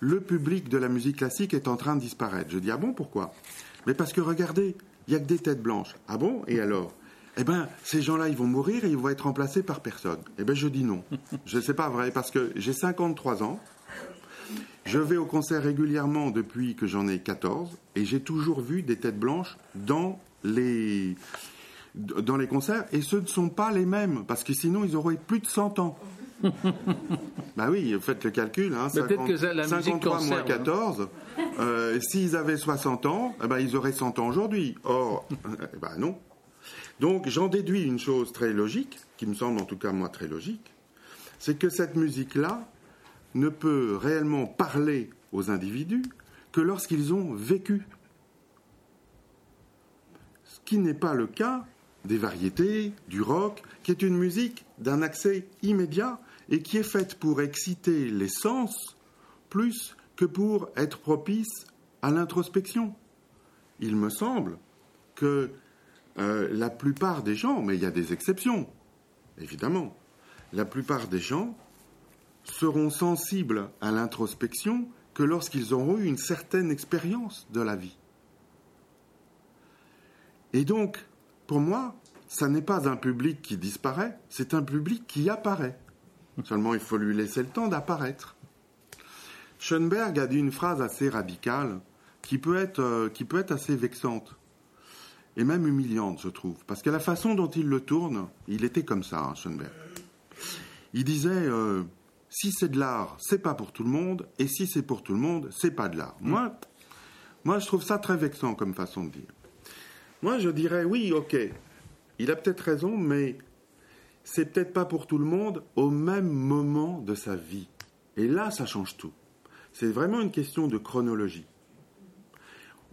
le public de la musique classique est en train de disparaître. Je dis ah bon pourquoi? Mais parce que regardez, il n'y a que des têtes blanches. Ah bon? Et alors? Eh bien, ces gens-là, ils vont mourir et ils vont être remplacés par personne. Eh bien, je dis non. Je ne sais pas vrai parce que j'ai 53 ans. Je vais au concert régulièrement depuis que j'en ai 14 et j'ai toujours vu des têtes blanches dans les, dans les concerts, et ce ne sont pas les mêmes, parce que sinon ils auraient plus de 100 ans. bah oui, faites le calcul. Hein, 50, que la 53 moins 14, euh, s'ils avaient 60 ans, eh ben, ils auraient 100 ans aujourd'hui. Or, eh ben non. Donc j'en déduis une chose très logique, qui me semble en tout cas moi très logique, c'est que cette musique-là ne peut réellement parler aux individus que lorsqu'ils ont vécu. Ce qui n'est pas le cas des variétés, du rock, qui est une musique d'un accès immédiat et qui est faite pour exciter les sens plus que pour être propice à l'introspection. Il me semble que euh, la plupart des gens, mais il y a des exceptions, évidemment, la plupart des gens seront sensibles à l'introspection que lorsqu'ils auront eu une certaine expérience de la vie. Et donc, pour moi, ça n'est pas un public qui disparaît, c'est un public qui apparaît. Seulement, il faut lui laisser le temps d'apparaître. Schoenberg a dit une phrase assez radicale qui peut être, euh, assez vexante et même humiliante, je trouve. Parce que la façon dont il le tourne, il était comme ça, hein, Schoenberg. Il disait euh, si c'est de l'art, c'est pas pour tout le monde, et si c'est pour tout le monde, c'est pas de l'art. Moi, moi, je trouve ça très vexant comme façon de dire. Moi, je dirais oui, ok, il a peut-être raison, mais c'est peut-être pas pour tout le monde au même moment de sa vie. Et là, ça change tout. C'est vraiment une question de chronologie.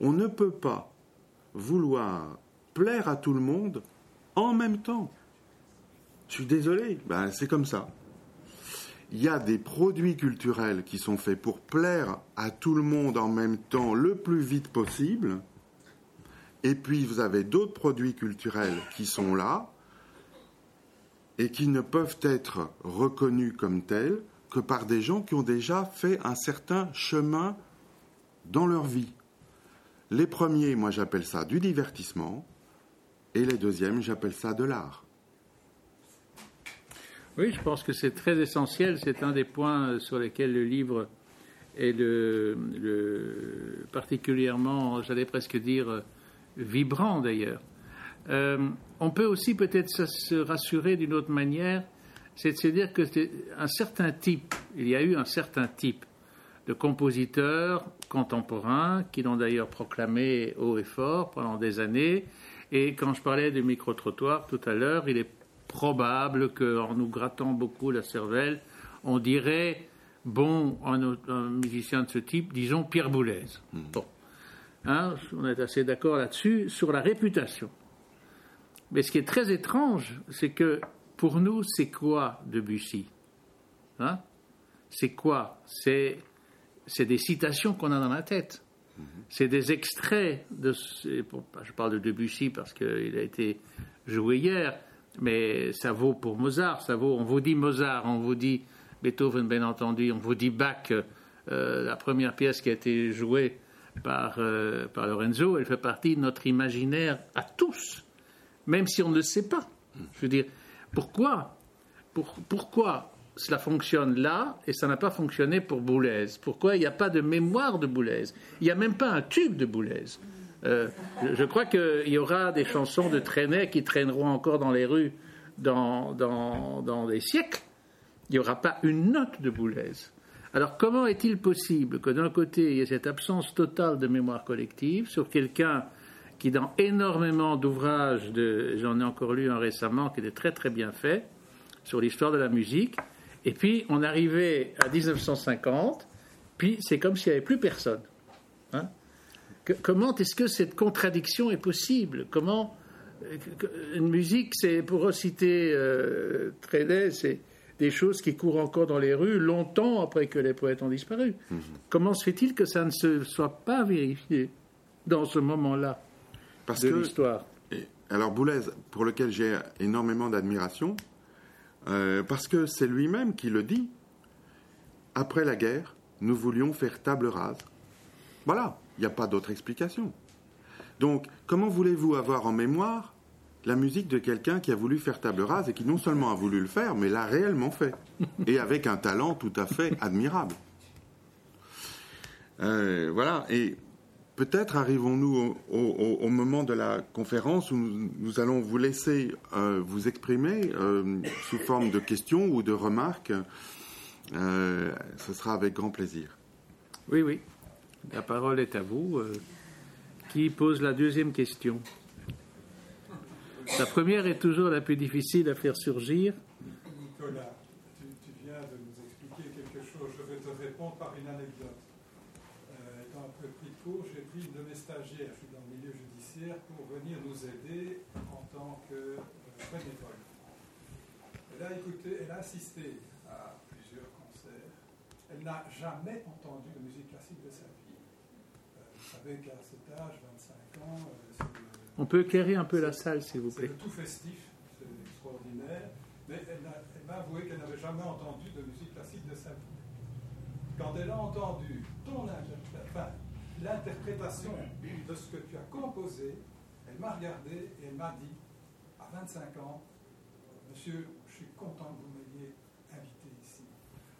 On ne peut pas vouloir plaire à tout le monde en même temps. Je suis désolé, ben, c'est comme ça. Il y a des produits culturels qui sont faits pour plaire à tout le monde en même temps le plus vite possible. Et puis vous avez d'autres produits culturels qui sont là et qui ne peuvent être reconnus comme tels que par des gens qui ont déjà fait un certain chemin dans leur vie. Les premiers, moi j'appelle ça du divertissement, et les deuxièmes, j'appelle ça de l'art.
Oui, je pense que c'est très essentiel, c'est un des points sur lesquels le livre est le, particulièrement, j'allais presque dire, vibrant d'ailleurs. Euh, on peut aussi peut-être se rassurer d'une autre manière, c'est de se dire que un certain type, il y a eu un certain type de compositeurs contemporains qui l'ont d'ailleurs proclamé haut et fort pendant des années. Et quand je parlais du micro-trottoir tout à l'heure, il est probable qu'en nous grattant beaucoup la cervelle, on dirait, bon, un, un musicien de ce type, disons Pierre Boulez. Hmm. Bon. Hein, on est assez d'accord là-dessus, sur la réputation. Mais ce qui est très étrange, c'est que pour nous, c'est quoi Debussy? Hein? C'est quoi? C'est des citations qu'on a dans la tête. Mhm. C'est des extraits de. Je parle de Debussy parce qu'il a été joué hier, mais ça vaut pour Mozart. Ça vaut. On vous dit Mozart, on vous dit Beethoven, bien entendu, on vous dit Bach. Euh, la première pièce qui a été jouée par, euh, par Lorenzo, elle fait partie de notre imaginaire à tous même si on ne le sait pas. Je veux dire, pourquoi Pourquoi cela fonctionne là et ça n'a pas fonctionné pour Boulez? Pourquoi il n'y a pas de mémoire de Boulez? Il n'y a même pas un tube de Boulez. Euh, je, crois qu'il y aura des chansons de Trenet qui traîneront encore dans les rues dans, dans des siècles. Il n'y aura pas une note de Boulez. Alors comment est-il possible que d'un côté il y ait cette absence totale de mémoire collective sur quelqu'un qui dans énormément d'ouvrages, j'en ai encore lu un récemment qui était très très bien fait, sur l'histoire de la musique. Et puis on arrivait à 1950, puis c'est comme s'il n'y avait plus personne. Hein. comment est-ce que cette contradiction est possible? Comment euh, une musique, c'est pour reciter euh, c'est des choses qui courent encore dans les rues longtemps après que les poètes ont disparu. Mm-hmm. Comment se fait-il que ça ne se soit pas vérifié dans ce moment-là
parce de l'histoire? Alors Boulez, pour lequel j'ai énormément d'admiration, euh, parce que c'est lui-même qui le dit. Après la guerre, nous voulions faire table rase. Voilà, il n'y a pas d'autre explication. Donc, comment voulez-vous avoir en mémoire la musique de quelqu'un qui a voulu faire table rase et qui non seulement a voulu le faire, mais l'a réellement fait, et avec un talent tout à fait admirable. Euh, voilà, et peut-être arrivons-nous au, moment de la conférence où nous, allons vous laisser euh, vous exprimer sous forme de questions ou de remarques. ce sera avec grand plaisir.
Oui, oui. La parole est à vous. qui pose la deuxième question La première est toujours la plus difficile à faire surgir.
par une anecdote. Euh, étant un de court, j'ai pris une de mes stagiaires, je suis dans le milieu judiciaire, pour venir nous aider en tant que euh, bénévole. Elle a écouté, elle a assisté à plusieurs concerts. Elle n'a jamais entendu de musique classique de sa vie. Euh, vous savez qu'à cet âge, 25 ans,
on peut éclairer un peu la salle, s'il vous plaît.
C'est tout festif, c'est extraordinaire. Mais elle m'a avoué qu'elle n'avait jamais entendu de musique classique de sa vie quand elle a entendu ton l'interprétation de ce que tu as composé, elle m'a regardé et elle m'a dit, à 25 ans, Monsieur, je suis content que vous m'ayez invité ici.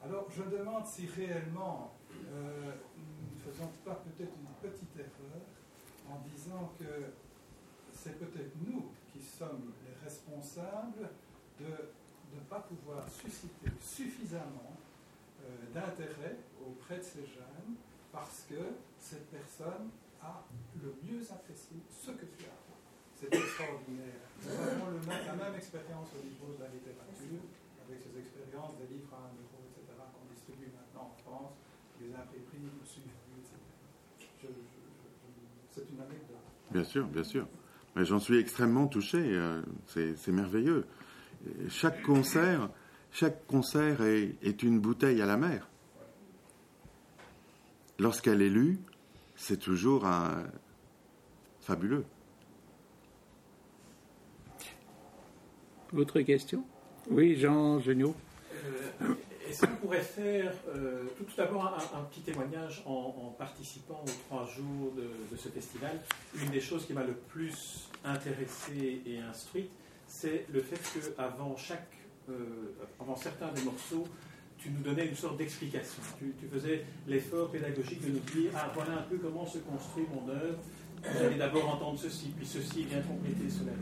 Alors je demande si réellement euh, nous ne faisons pas peut-être une petite erreur en disant que c'est peut-être nous qui sommes les responsables de ne pas pouvoir susciter suffisamment euh, d'intérêt auprès de ces jeunes parce que cette personne a le mieux apprécié ce que tu as. C'est extraordinaire. Nous avons le la même expérience au niveau de la littérature, avec ces expériences des livres à 1 euro, etc., qu'on distribue maintenant en France, les imprimeries nous suivent, etc. c'est une anecdote.
Bien sûr, bien sûr. J'en suis extrêmement touché. Euh, c'est merveilleux. Chaque concert chaque concert est, une bouteille à la mer. Lorsqu'elle est lue, c'est toujours un... fabuleux.
Autre question? Oui, Jean Geniot.
Est-ce qu'on pourrait faire euh, tout, d'abord un, petit témoignage en, participant aux trois jours de, ce festival Une des choses qui m'a le plus intéressé et instruite, c'est le fait qu'avant chaque avant euh, certains des morceaux, tu nous donnais une sorte d'explication. Tu, faisais l'effort pédagogique de nous dire Ah, voilà un peu comment se construit mon œuvre. Vous allez d'abord entendre ceci, puis ceci vient compléter cela,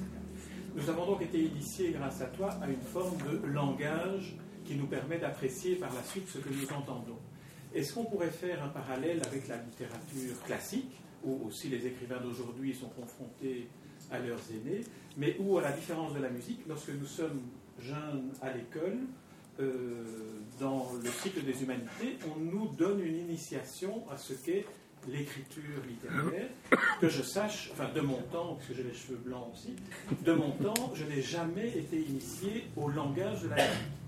Nous avons donc été initiés, grâce à toi, à une forme de langage qui nous permet d'apprécier par la suite ce que nous entendons. Est-ce qu'on pourrait faire un parallèle avec la littérature classique, où aussi les écrivains d'aujourd'hui sont confrontés à leurs aînés, mais où, à la différence de la musique, lorsque nous sommes jeunes à l'école, euh, dans le cycle des humanités, on nous donne une initiation à ce qu'est l'écriture littéraire, que je sache, enfin de mon temps, parce que j'ai les cheveux blancs aussi, de mon temps, je n'ai jamais été initié au langage de la langue.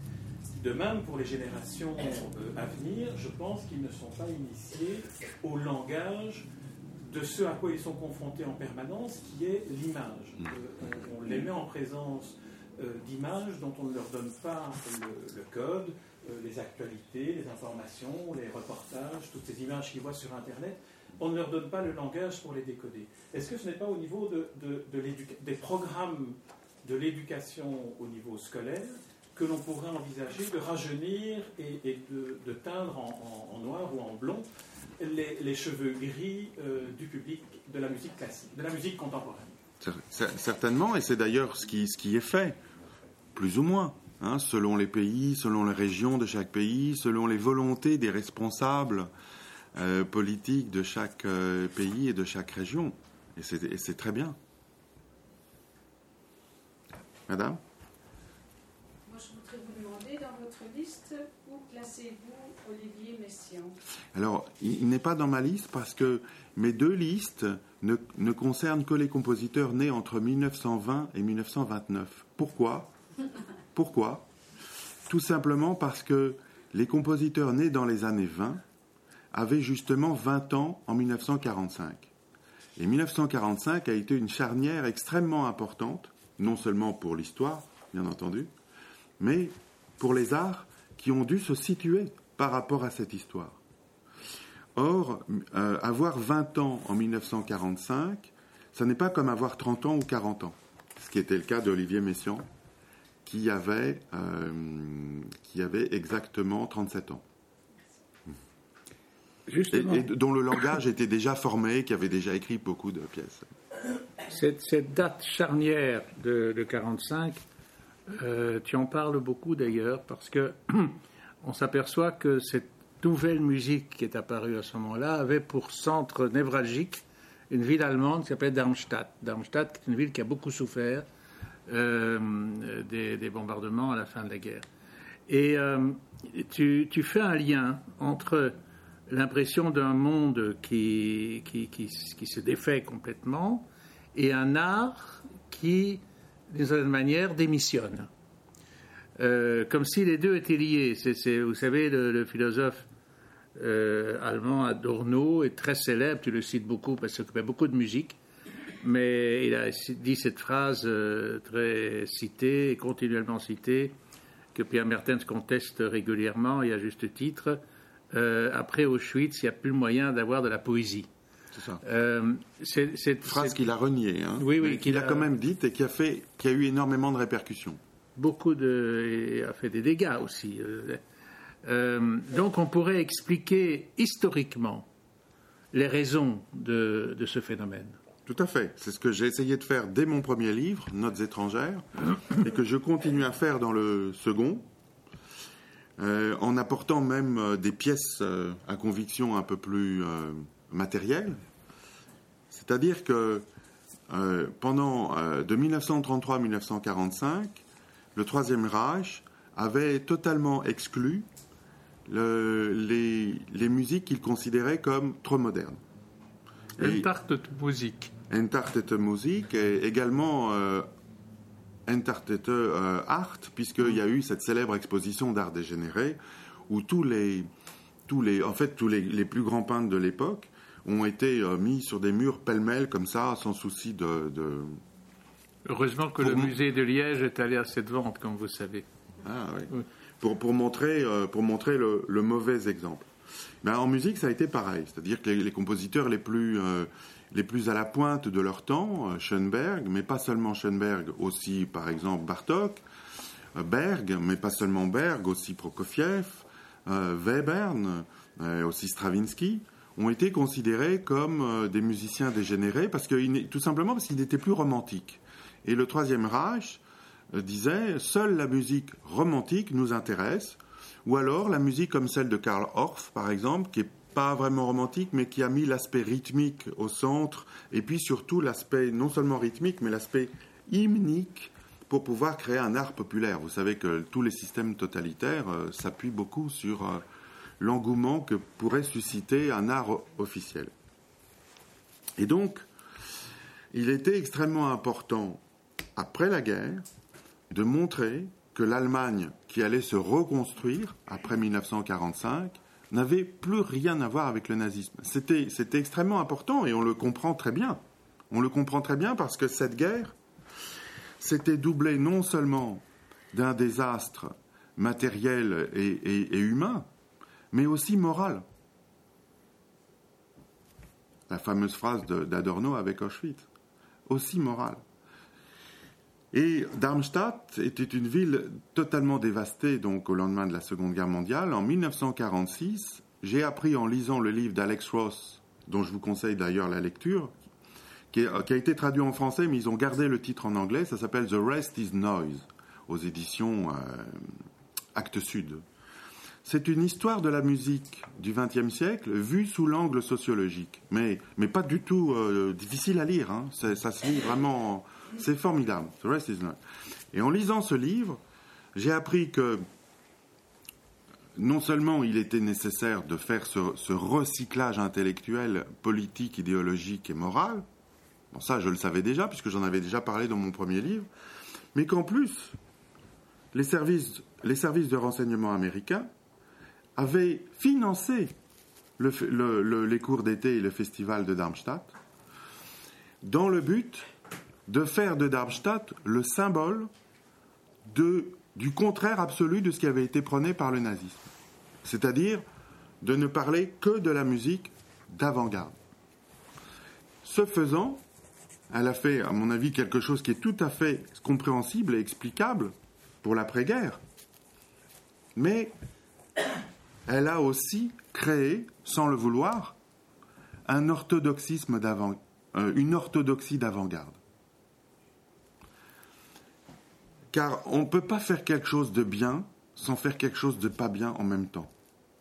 De même, pour les générations euh, à venir, je pense qu'ils ne sont pas initiés au langage de ce à quoi ils sont confrontés en permanence, qui est l'image. Euh, on, les met en présence euh, d'images dont on ne leur donne pas le, code, les actualités, les informations, les reportages, toutes ces images qu'ils voient sur Internet. On ne leur donne pas le langage pour les décoder. Est-ce que ce n'est pas au niveau de, des programmes de l'éducation au niveau scolaire que l'on pourrait envisager de rajeunir et, de, teindre en, noir ou en blond les, cheveux gris euh, du public de la musique classique, de la musique contemporaine
Certainement, et c'est d'ailleurs ce qui, ce qui est fait plus ou moins, hein, selon les pays, selon les régions de chaque pays, selon les volontés des responsables euh, politiques de chaque euh, pays et de chaque région. Et c'est très bien. Madame
Moi, je voudrais vous demander, dans votre liste, où classez-vous
Alors, il, n'est pas dans ma liste parce que mes deux listes ne, ne concernent que les compositeurs nés entre 1920 et 1929. Pourquoi? Pourquoi? Tout simplement parce que les compositeurs nés dans les années 20 avaient justement 20 ans en 1945. Et 1945 a été une charnière extrêmement importante, non seulement pour l'histoire, bien entendu, mais pour les arts qui ont dû se situer par rapport à cette histoire. Or, euh, avoir 20 ans en 1945, ce n'est pas comme avoir 30 ans ou 40 ans, ce qui était le cas d'Olivier Messiaen qui avait, euh, qui avait exactement 37 ans. et, dont le langage était déjà formé, qui avait déjà écrit beaucoup de pièces.
Cette, date charnière de, 1945, 45, tu en parles beaucoup d'ailleurs, parce que on s'aperçoit que cette nouvelle musique qui est apparue à ce moment-là avait pour centre névralgique une ville allemande qui s'appelle Darmstadt. Darmstadt, est une ville qui a beaucoup souffert euh, des, bombardements à la fin de la guerre. Et euh, tu, fais un lien entre l'impression d'un monde qui, qui, se défait complètement et un art qui, d'une certaine manière, démissionne. Euh, comme si les deux étaient liés. C'est, vous savez, le philosophe euh, allemand Adorno est très célèbre, tu le cites beaucoup parce qu'il s'occupait beaucoup de musique, mais il a dit cette phrase euh, très citée et continuellement citée que Pierre Mertens conteste régulièrement et à juste titre. Euh, après Auschwitz, il n'y a plus moyen d'avoir de la poésie.
C'est ça. cette phrase qu'il a reniée, hein, oui, oui, qu'il a, quand même dite et qui a, fait, qui a eu énormément de répercussions.
Beaucoup de. A fait des dégâts aussi. Euh, donc on pourrait expliquer historiquement les raisons de, ce phénomène.
Tout à fait. C'est ce que j'ai essayé de faire dès mon premier livre, Notes étrangères, et que je continue à faire dans le second, euh, en apportant même euh, des pièces à conviction un peu plus matérielles. C'est-à-dire que pendant de 1933 à 1945, le Troisième Reich avait totalement exclu les, les, musiques qu'il considérait comme trop modernes.
Entartete Musik.
Entartete Musik et également euh, Entartete euh, Art, puisqu'il y a eu cette célèbre exposition d'art dégénéré où tous les, tous les, en fait, tous les, les plus grands peintres de l'époque ont été euh, mis sur des murs pêle-mêle comme ça, sans souci de. de...
Heureusement que le musée de Liège est allé à cette vente, comme vous savez.
Ah oui pour, montrer, euh, pour montrer le, mauvais exemple. En musique, ça a été pareil. C'est-à-dire que les, compositeurs les plus, euh, les plus à la pointe de leur temps, euh, Schoenberg, mais pas seulement Schoenberg, aussi par exemple Bartok, Berg, mais pas seulement Berg, aussi Prokofiev, Webern, aussi Stravinsky, ont été considérés comme des musiciens dégénérés parce que, tout simplement parce qu'ils n'étaient plus romantiques. Et le Troisième Reich disait seule la musique romantique nous intéresse, ou alors la musique comme celle de Karl Orff, par exemple, qui est pas vraiment romantique, mais qui a mis l'aspect rythmique au centre, et puis surtout l'aspect non seulement rythmique, mais l'aspect hymnique pour pouvoir créer un art populaire. Vous savez que tous les systèmes totalitaires euh, s'appuient beaucoup sur euh, l'engouement que pourrait susciter un art officiel. Et donc, il était extrêmement important, après la guerre, de montrer que l'Allemagne, qui allait se reconstruire après 1945, n'avait plus rien à voir avec le nazisme. C'était, extrêmement important et on le comprend très bien. On le comprend très bien parce que cette guerre s'était doublée non seulement d'un désastre matériel et, humain, mais aussi moral. La fameuse phrase d'Adorno avec Auschwitz, aussi moral. Et Darmstadt était une ville totalement dévastée donc au lendemain de la Seconde Guerre mondiale. En 1946, j'ai appris en lisant le livre d'Alex Ross, dont je vous conseille d'ailleurs la lecture, qui, a été traduit en français, mais ils ont gardé le titre en anglais. Ça s'appelle The Rest is Noise, aux éditions euh, Actes Sud. C'est une histoire de la musique du XXe siècle vue sous l'angle sociologique, mais, mais pas du tout euh, difficile à lire. Hein. Ça se lit vraiment c'est formidable. The rest is not. Et en lisant ce livre, j'ai appris que non seulement il était nécessaire de faire ce, recyclage intellectuel, politique, idéologique et moral, bon ça je le savais déjà puisque j'en avais déjà parlé dans mon premier livre, mais qu'en plus les services, les services de renseignement américains avaient financé les cours d'été et le festival de Darmstadt dans le but de faire de Darmstadt le symbole du contraire absolu de ce qui avait été prôné par le nazisme. C'est-à-dire de ne parler que de la musique d'avant-garde. Ce faisant, elle a fait, à mon avis, quelque chose qui est tout à fait compréhensible et explicable pour l'après-guerre. Mais elle a aussi créé, sans le vouloir, un orthodoxisme euh, une orthodoxie d'avant-garde. Car on ne peut pas faire quelque chose de bien sans faire quelque chose de pas bien en même temps.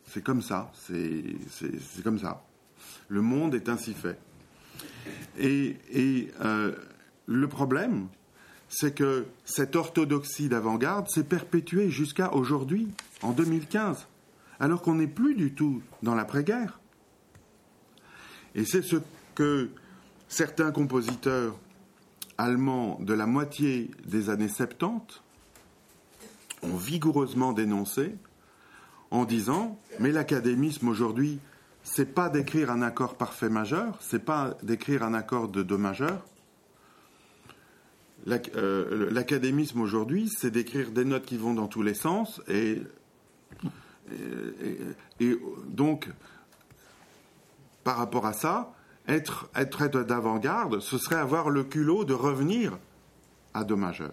C'est comme ça, c'est comme ça. Le monde est ainsi fait. Et, euh, le problème, c'est que cette orthodoxie d'avant-garde s'est perpétuée jusqu'à aujourd'hui, en 2015, alors qu'on n'est plus du tout dans l'après-guerre. Et c'est ce que certains compositeurs allemands de la moitié des années 70 ont vigoureusement dénoncé en disant mais l'académisme aujourd'hui c'est pas d'écrire un accord parfait majeur, c'est pas d'écrire un accord de do majeur. Euh, l'académisme aujourd'hui, c'est d'écrire des notes qui vont dans tous les sens et, et, donc par rapport à ça, être, être d'avant-garde, ce serait avoir le culot de revenir à do majeur.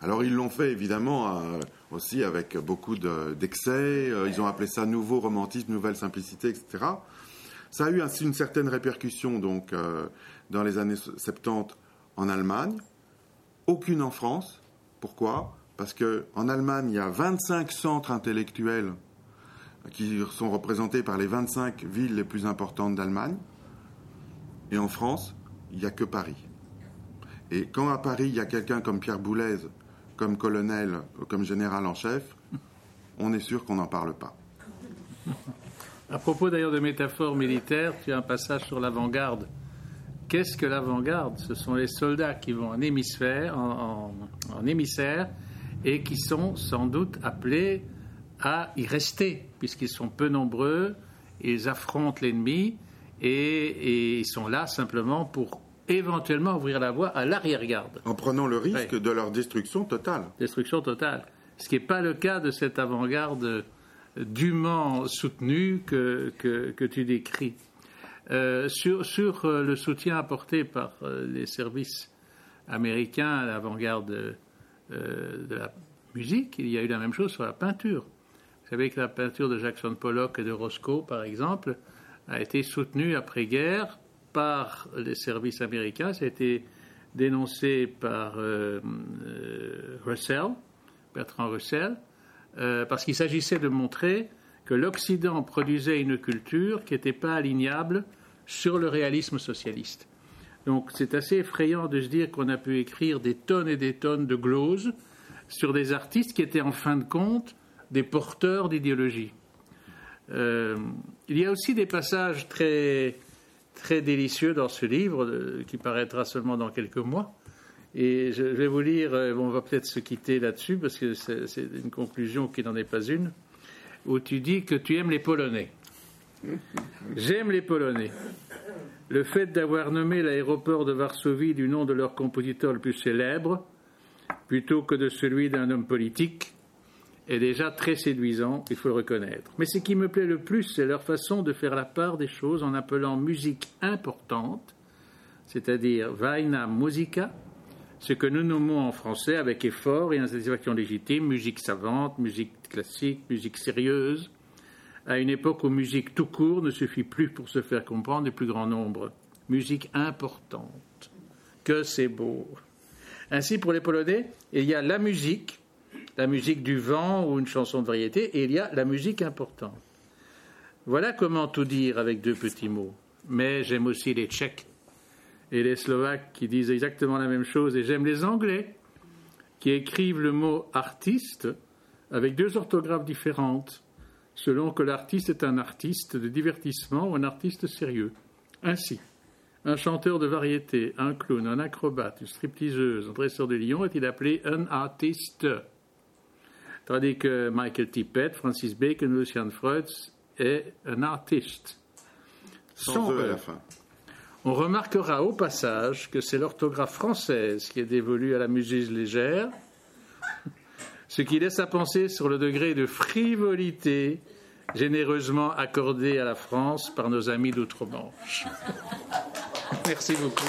Alors ils l'ont fait évidemment aussi avec beaucoup d'excès, euh, ils ont appelé ça nouveau romantisme, nouvelle simplicité, etc. Ça a eu ainsi une certaine répercussion donc euh, dans les années 70 en Allemagne, aucune en France. Pourquoi? Parce qu'en Allemagne, il y a 25 centres intellectuels qui sont représentés par les 25 villes les plus importantes d'Allemagne. Et en France, il n'y a que Paris. Et quand à Paris, il y a quelqu'un comme Pierre Boulez comme colonel, comme général en chef, on est sûr qu'on n'en parle pas.
À propos d'ailleurs de métaphores militaires, tu as un passage sur l'avant-garde. Qu'est-ce que l'avant-garde? Ce sont les soldats qui vont en hémisphère, en, émissaire, et qui sont sans doute appelés à y rester, puisqu'ils sont peu nombreux, ils affrontent l'ennemi, et, et, ils sont là simplement pour éventuellement ouvrir la voie à l'arrière-garde.
En prenant le risque de leur destruction totale.
Destruction totale. Ce qui n'est pas le cas de cette avant-garde dûment soutenue que, que, tu décris. Euh, sur, sur euh, le soutien apporté par euh, les services américains à l'avant-garde de la musique, il y a eu la même chose sur la peinture. Vous savez que la peinture de Jackson Pollock et de Roscoe, par exemple, a été soutenue après-guerre par les services américains. Ça a été dénoncé par euh, euh, Russell, Bertrand Russell, euh, parce qu'il s'agissait de montrer que l'Occident produisait une culture qui n'était pas alignable sur le réalisme socialiste. Donc c'est assez effrayant de se dire qu'on a pu écrire des tonnes et des tonnes de gloses sur des artistes qui étaient en fin de compte des porteurs d'idéologie. Il y a aussi des passages très délicieux dans ce livre euh, qui paraîtra seulement dans quelques mois. Et je vais vous lire, euh, on va peut-être se quitter là-dessus parce que c'est une conclusion qui n'en est pas une, où tu dis que tu aimes les Polonais. J'aime les Polonais. Le fait d'avoir nommé l'aéroport de Varsovie du nom de leur compositeur le plus célèbre, plutôt que de celui d'un homme politique, est déjà très séduisant, il faut le reconnaître. Mais ce qui me plaît le plus, c'est leur façon de faire la part des choses en appelant musique importante, c'est-à-dire vaina musica, ce que nous nommons en français avec effort et insatisfaction légitime musique savante, musique classique, musique sérieuse, à une époque où musique tout court ne suffit plus pour se faire comprendre des plus grands nombres. Musique importante. Que c'est beau. Ainsi, pour les Polonais, il y a la musique, la musique du vent ou une chanson de variété, et il y a la musique importante. Voilà comment tout dire avec deux petits mots. Mais j'aime aussi les Tchèques et les Slovaques qui disent exactement la même chose, et j'aime les Anglais qui écrivent le mot artiste avec deux orthographes différentes, selon que l'artiste est un artiste de divertissement ou un artiste sérieux. Ainsi, un chanteur de variété, un clown, un acrobate, une stripteaseuse, un dresseur de lion est-il appelé un artiste? Tandis que Michael Tippett, Francis Bacon, Lucian Freud est un artiste.
Sans, eux à la fin.
On remarquera au passage que c'est l'orthographe française qui est dévolue à la musique légère, ce qui laisse à penser sur le degré de frivolité généreusement accordé à la France par nos amis d'outre-Manche. Merci beaucoup.